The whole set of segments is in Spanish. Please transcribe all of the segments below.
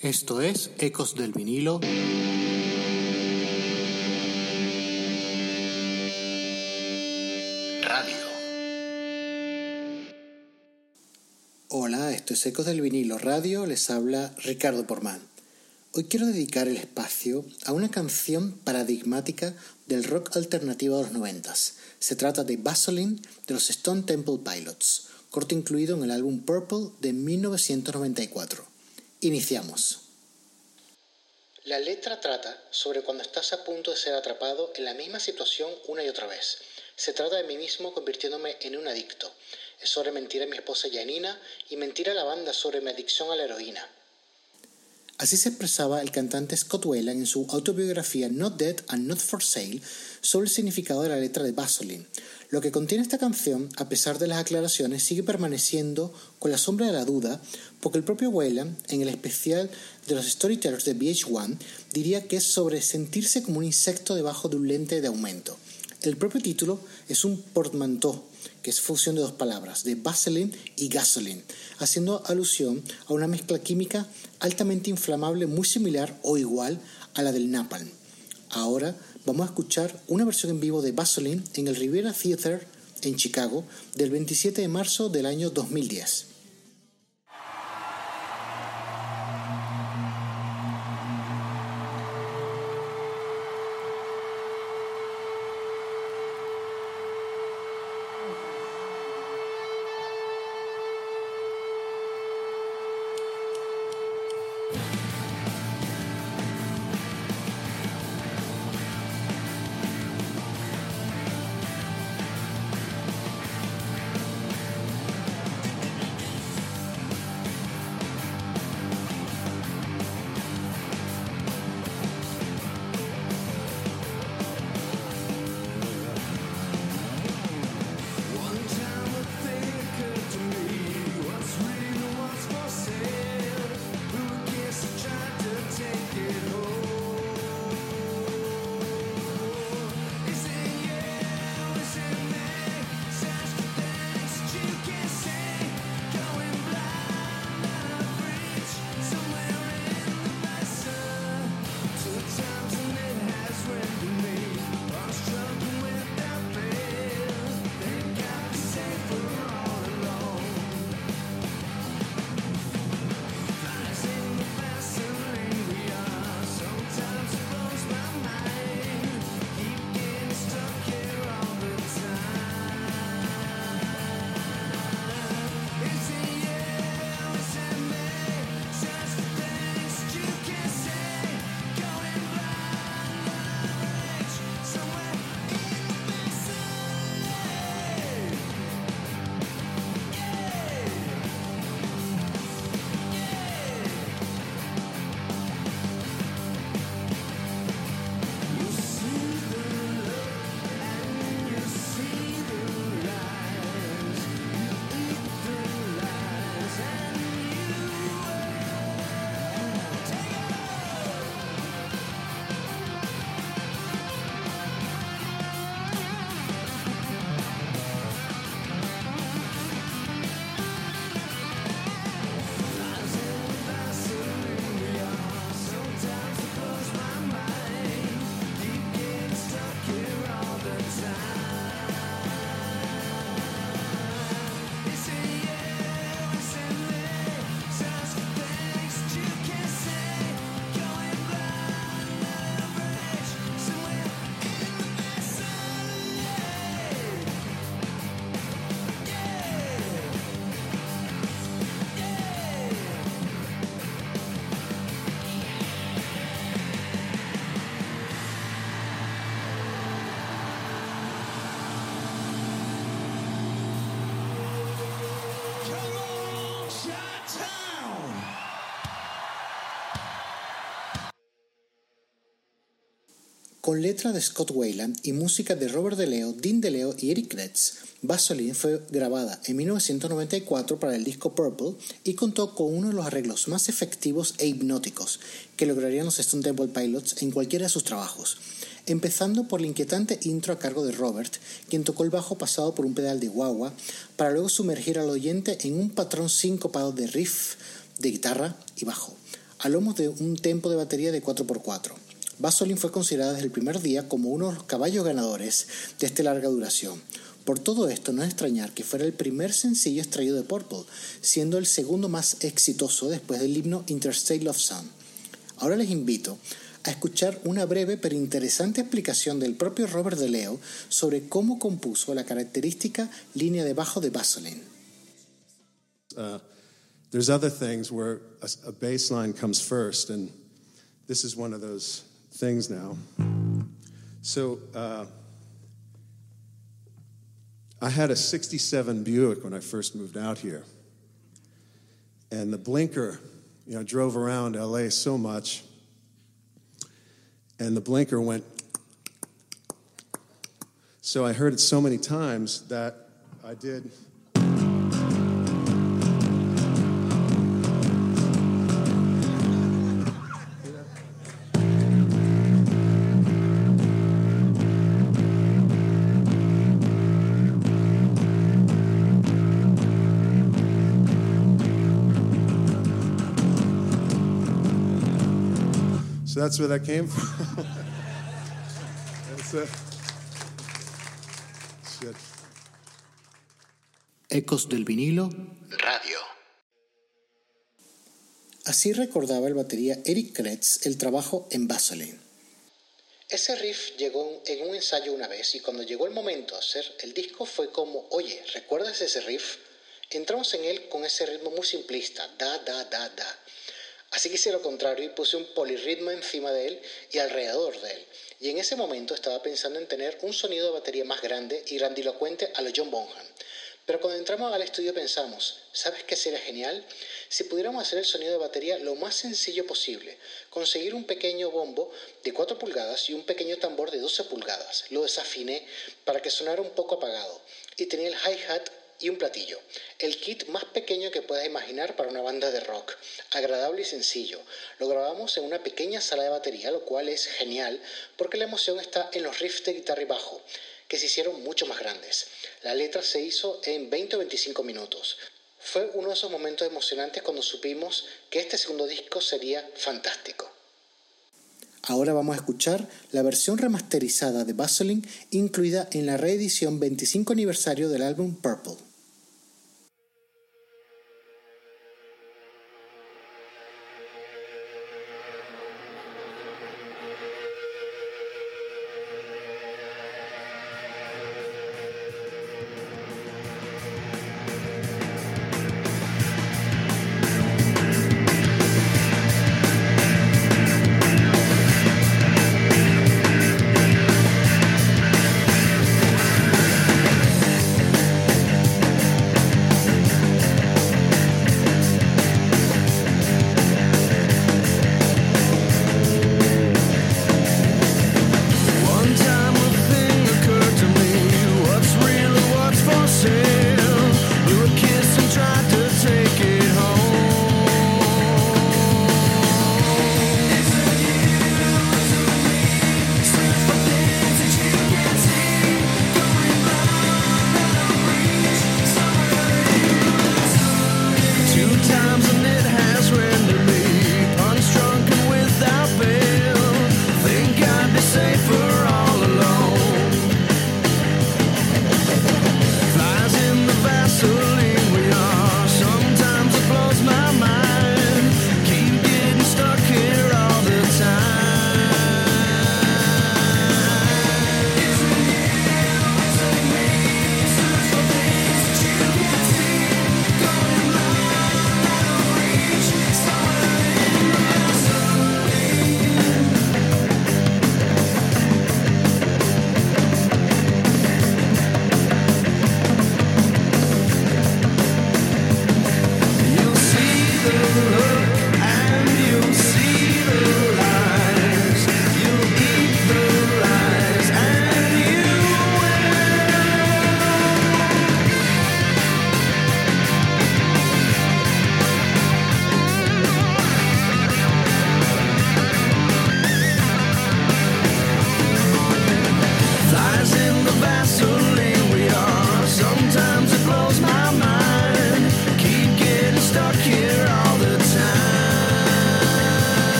Esto es Ecos del vinilo. Radio. Hola, esto es Ecos del vinilo radio, les habla Ricardo Porman. Hoy quiero dedicar el espacio a una canción paradigmática del rock alternativo de los noventas. Se trata de Vaseline de los Stone Temple Pilots, corte incluido en el álbum Purple de 1994. Iniciamos. La letra trata sobre cuando estás a punto de ser atrapado en la misma situación una y otra vez. Se trata de mí mismo convirtiéndome en un adicto. Es sobre mentir a mi esposa Janina y mentir a la banda sobre mi adicción a la heroína. Así se expresaba el cantante Scott Weiland en su autobiografía Not Dead and Not for Sale sobre el significado de la letra de Vaseline. Lo que contiene esta canción, a pesar de las aclaraciones, sigue permaneciendo con la sombra de la duda, porque el propio Weiland, en el especial de los Storytellers de VH1, diría que es sobre sentirse como un insecto debajo de un lente de aumento. El propio título es un portmanteau que es fusión de dos palabras, de Vaseline y gasoline, haciendo alusión a una mezcla química altamente inflamable muy similar o igual a la del napalm. Ahora vamos a escuchar una versión en vivo de Vaseline en el Riviera Theater en Chicago del 27 de marzo del año 2010. Con letra de Scott Weiland y música de Robert DeLeo, Dean DeLeo y Eric Kretz, Vaseline fue grabada en 1994 para el disco Purple y contó con uno de los arreglos más efectivos e hipnóticos que lograrían los Stone Temple Pilots en cualquiera de sus trabajos, empezando por la inquietante intro a cargo de Robert, quien tocó el bajo pasado por un pedal de guagua, para luego sumergir al oyente en un patrón sincopado de riff de guitarra y bajo a lomos de un tempo de batería de 4x4. Vaseline fue considerada desde el primer día como uno de los caballos ganadores de esta larga duración. Por todo esto, no es extrañar que fuera el primer sencillo extraído de Purple, siendo el segundo más exitoso después del himno Interstate Love Song. Ahora les invito a escuchar una breve pero interesante explicación del propio Robert De Leo sobre cómo compuso la característica línea de bajo de Vaseline. Uh, there's other things where a bass line comes first, and this is one of those things now. So uh, I had a 67 Buick when I first moved out here. And the blinker, you know, drove around LA so much. And the blinker went. So I heard it so many times that I did. So that's where that came from. that's it. Shit. Ecos del vinilo Radio. Así recordaba el batería Eric Kretz el trabajo en Vaseline. Ese riff llegó en un ensayo una vez y cuando llegó el momento de hacer el disco fue como, oye, ¿recuerdas ese riff? Entramos en él con ese ritmo muy simplista, da, da, da, da. Así que hice lo contrario y puse un polirritmo encima de él y alrededor de él. Y en ese momento estaba pensando en tener un sonido de batería más grande y grandilocuente a lo John Bonham. Pero cuando entramos al estudio pensamos, ¿sabes qué sería genial? Si pudiéramos hacer el sonido de batería lo más sencillo posible, conseguir un pequeño bombo de 4 pulgadas y un pequeño tambor de 12 pulgadas. Lo desafiné para que sonara un poco apagado y tenía el hi-hat y un platillo. El kit más pequeño que puedas imaginar para una banda de rock. Agradable y sencillo. Lo grabamos en una pequeña sala de batería, lo cual es genial porque la emoción está en los riffs de guitarra y bajo, que se hicieron mucho más grandes. La letra se hizo en 20 o 25 minutos. Fue uno de esos momentos emocionantes cuando supimos que este segundo disco sería fantástico. Ahora vamos a escuchar la versión remasterizada de Vaseline incluida en la reedición 25 aniversario del álbum Purple.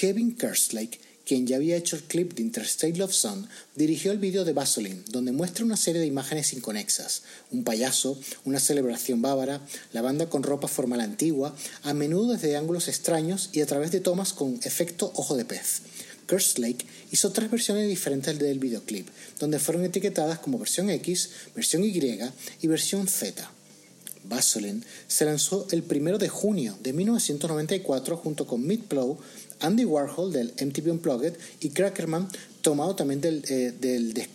Kevin Kerslake, quien ya había hecho el clip de Interstate Love Song, dirigió el vídeo de Vaseline, donde muestra una serie de imágenes inconexas, un payaso, una celebración bávara, la banda con ropa formal antigua, a menudo desde ángulos extraños y a través de tomas con efecto ojo de pez. Kerslake hizo tres versiones diferentes del videoclip, donde fueron etiquetadas como versión X, versión Y y versión Z. Vaseline se lanzó el 1 de junio de 1994 junto con Plow, Andy Warhol del MTV Unplugged y Crackerman tomado también del, eh,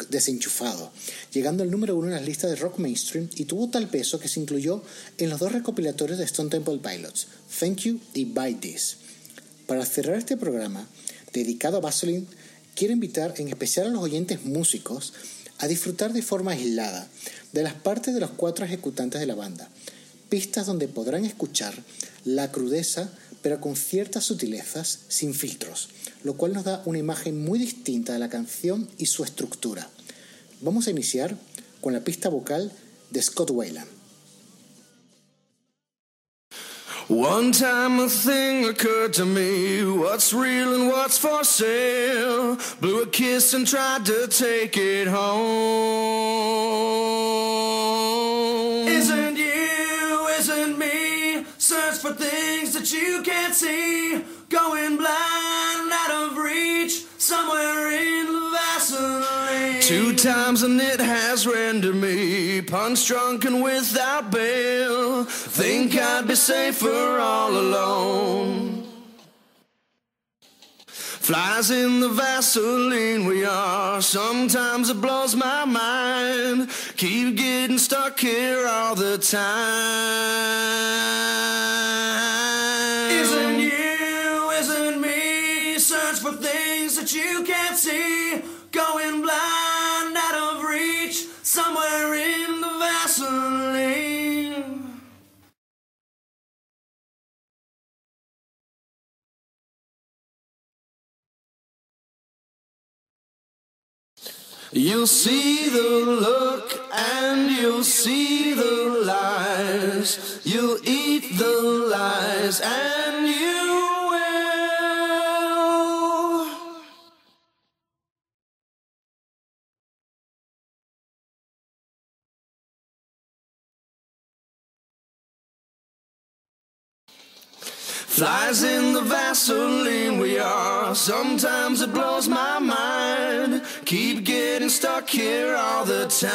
desenchufado, llegando al número uno en las listas de rock mainstream y tuvo tal peso que se incluyó en los dos recopilatorios de Stone Temple Pilots, Thank You y Buy This. Para cerrar este programa, dedicado a Vaseline, quiero invitar en especial a los oyentes músicos a disfrutar de forma aislada de las partes de los cuatro ejecutantes de la banda, pistas donde podrán escuchar la crudeza pero con ciertas sutilezas sin filtros, lo cual nos da una imagen muy distinta de la canción y su estructura. Vamos a iniciar con la pista vocal de Scott Wayland. One time a thing occurred to me what's real and what's for sale. Blew a kiss and tried to take it home. For things that you can't see. Going blind, out of reach, somewhere in Vaseline. Two times and it has rendered me punch drunk and without bail. Think I'd be safer all alone. Flies in the Vaseline we are. Sometimes it blows my mind. Keep getting stuck here all the time. Isn't you, isn't me? Search for things that you can't see. Going blind, You'll see the look and you'll see the lies. You'll eat the lies and you Flies in the Vaseline we are. Sometimes it blows my mind. Keep getting stuck here all the time.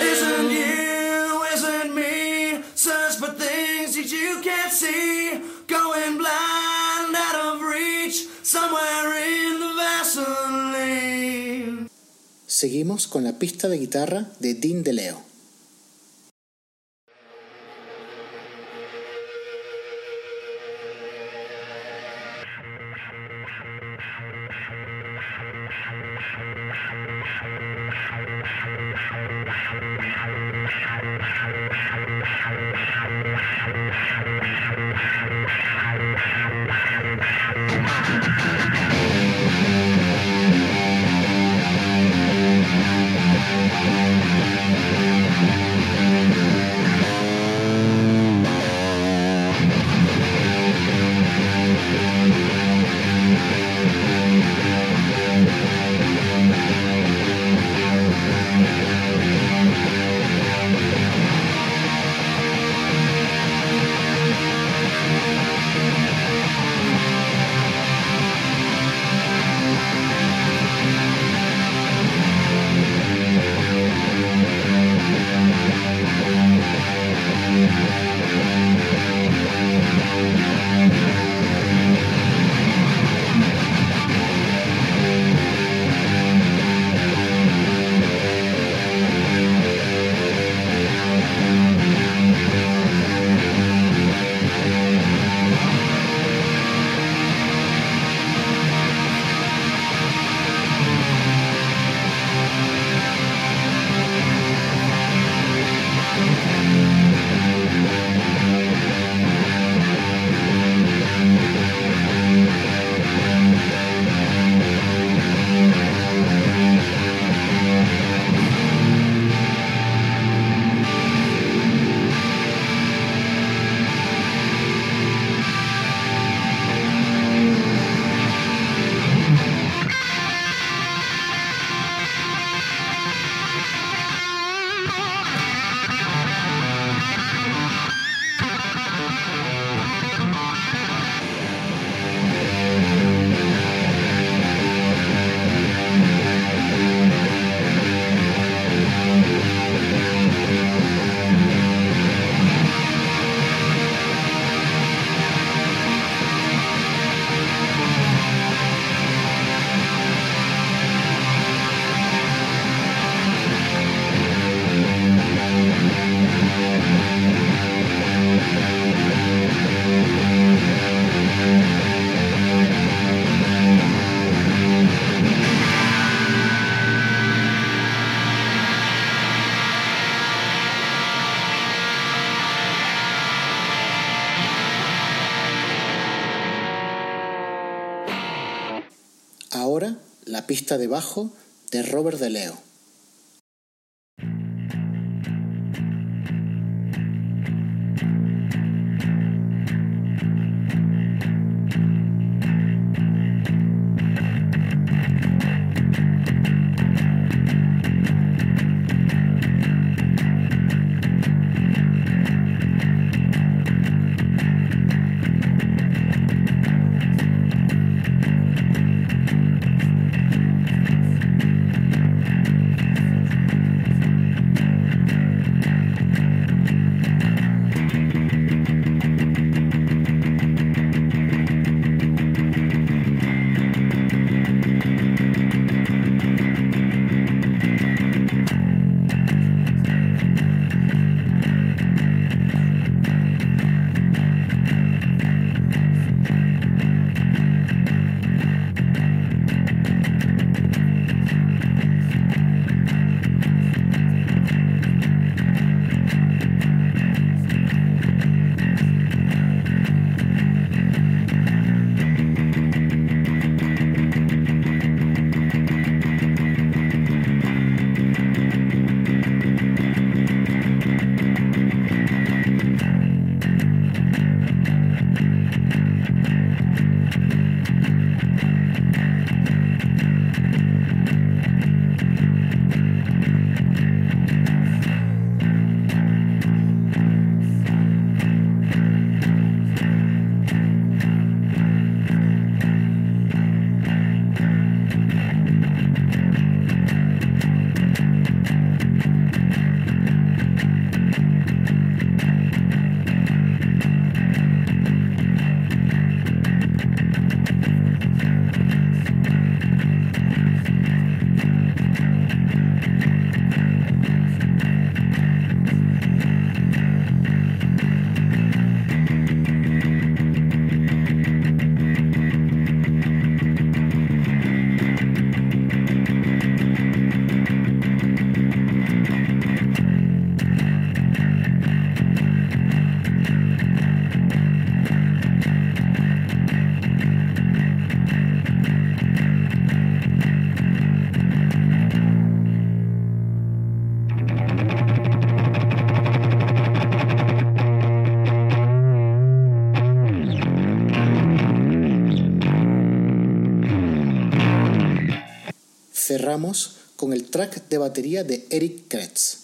Isn't you, isn't me? Search for things that you can't see. Going blind, out of reach, somewhere in the Vaseline. Seguimos con la pista de guitarra de Dean DeLeo. De Robert De Leo. Cerramos con el track de batería de Eric Kretz.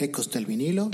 Ecos del vinilo.